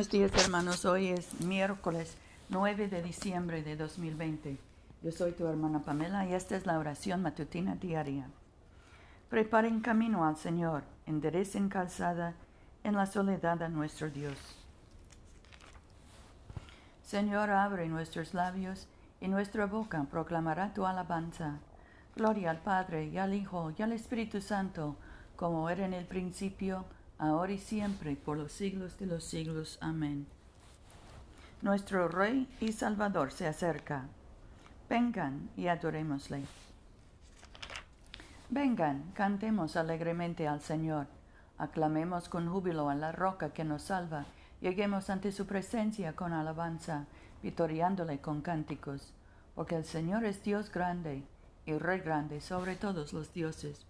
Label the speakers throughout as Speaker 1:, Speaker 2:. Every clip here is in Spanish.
Speaker 1: Buenos días hermanos, hoy es miércoles 9 de diciembre de 2020. Yo soy tu hermana Pamela y esta es la oración matutina diaria. Preparen camino al Señor, enderecen calzada en la soledad a nuestro Dios. Señor, abre nuestros labios y nuestra boca proclamará tu alabanza. Gloria al Padre y al Hijo y al Espíritu Santo, como era en el principio, ahora y siempre, por los siglos de los siglos. Amén. Nuestro Rey y Salvador se acerca. Vengan y adorémosle. Vengan, cantemos alegremente al Señor. Aclamemos con júbilo a la roca que nos salva. Lleguemos ante su presencia con alabanza, vitoriándole con cánticos. Porque el Señor es Dios grande y Rey grande sobre todos los dioses.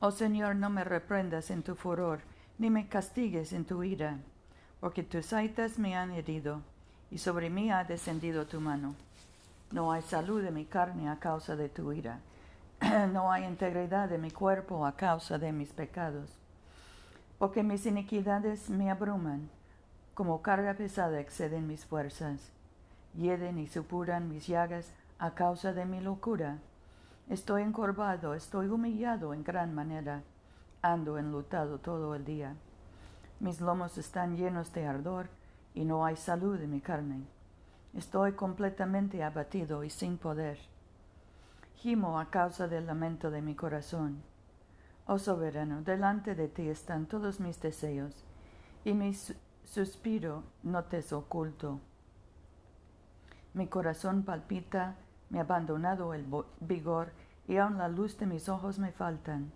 Speaker 1: Oh Señor, no me reprendas en tu furor, ni me castigues en tu ira, porque tus saitas me han herido, y sobre mí ha descendido tu mano. No hay salud de mi carne a causa de tu ira, no hay integridad de mi cuerpo a causa de mis pecados, porque mis iniquidades me abruman, como carga pesada exceden mis fuerzas, hieden y supuran mis llagas a causa de mi locura Estoy encorvado, estoy humillado en gran manera, ando enlutado todo el día. Mis lomos están llenos de ardor y no hay salud en mi carne. Estoy completamente abatido y sin poder. Gimo a causa del lamento de mi corazón. Oh soberano, delante de ti están todos mis deseos, y mi suspiro no te es oculto. Mi corazón palpita me ha abandonado el vigor y aun la luz de mis ojos me faltan.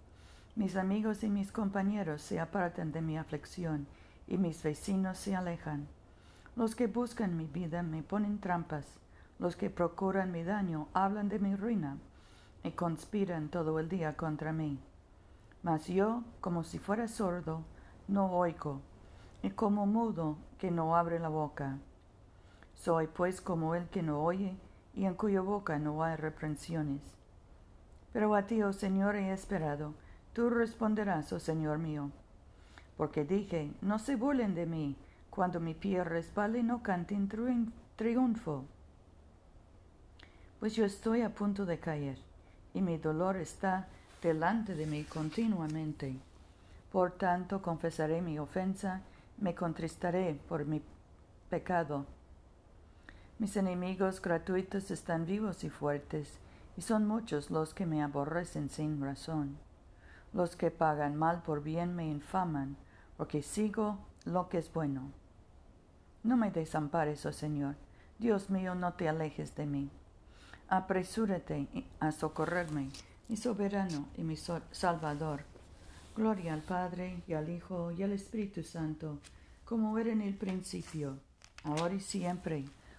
Speaker 1: Mis amigos y mis compañeros se apartan de mi aflicción y mis vecinos se alejan. Los que buscan mi vida me ponen trampas, los que procuran mi daño hablan de mi ruina y conspiran todo el día contra mí. Mas yo, como si fuera sordo, no oigo, y como mudo que no abre la boca. Soy pues como el que no oye y en cuya boca no hay reprensiones. Pero a ti, oh Señor, he esperado, tú responderás, oh Señor mío. Porque dije, no se burlen de mí, cuando mi pie resbale no canten triunfo. Pues yo estoy a punto de caer, y mi dolor está delante de mí continuamente. Por tanto confesaré mi ofensa, me contristaré por mi pecado mis enemigos gratuitos están vivos y fuertes, y son muchos los que me aborrecen sin razón. Los que pagan mal por bien me infaman, porque sigo lo que es bueno. No me desampares, oh Señor. Dios mío, no te alejes de mí. Apresúrate a socorrerme, mi soberano y mi salvador. Gloria al Padre y al Hijo y al Espíritu Santo, como era en el principio, ahora y siempre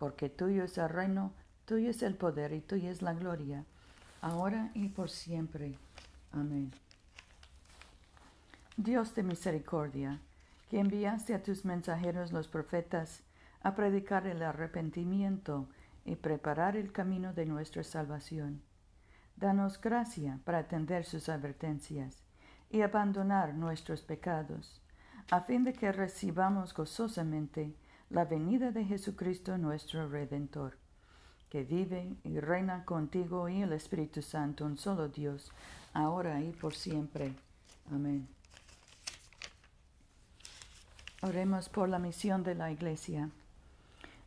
Speaker 1: porque tuyo es el reino, tuyo es el poder y tuya es la gloria, ahora y por siempre. Amén. Dios de misericordia, que enviaste a tus mensajeros los profetas a predicar el arrepentimiento y preparar el camino de nuestra salvación. Danos gracia para atender sus advertencias y abandonar nuestros pecados, a fin de que recibamos gozosamente la venida de Jesucristo nuestro Redentor, que vive y reina contigo y el Espíritu Santo, un solo Dios, ahora y por siempre. Amén. Oremos por la misión de la Iglesia.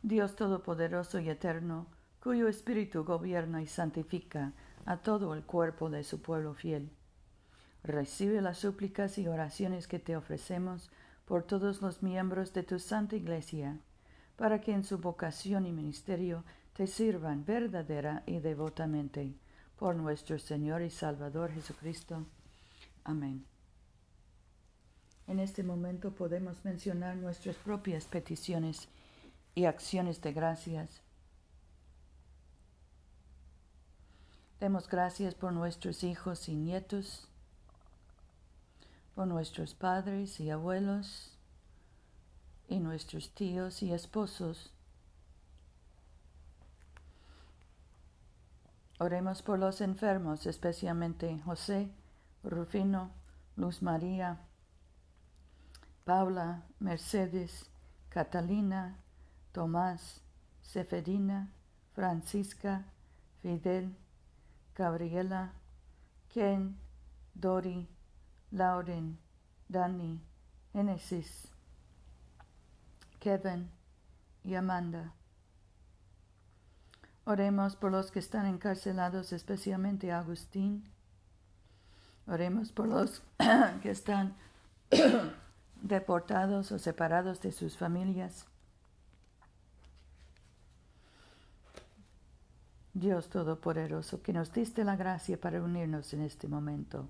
Speaker 1: Dios Todopoderoso y Eterno, cuyo Espíritu gobierna y santifica a todo el cuerpo de su pueblo fiel. Recibe las súplicas y oraciones que te ofrecemos por todos los miembros de tu Santa Iglesia, para que en su vocación y ministerio te sirvan verdadera y devotamente. Por nuestro Señor y Salvador Jesucristo. Amén. En este momento podemos mencionar nuestras propias peticiones y acciones de gracias. Demos gracias por nuestros hijos y nietos, por nuestros padres y abuelos, y nuestros tíos y esposos. Oremos por los enfermos, especialmente José, Rufino, Luz María, Paula, Mercedes, Catalina, Tomás, Seferina, Francisca, Fidel, Gabriela, Ken, Dori, Lauren, Dani, Genesis, Kevin y Amanda. Oremos por los que están encarcelados, especialmente Agustín. Oremos por los que están deportados o separados de sus familias. Dios Todopoderoso, que nos diste la gracia para unirnos en este momento,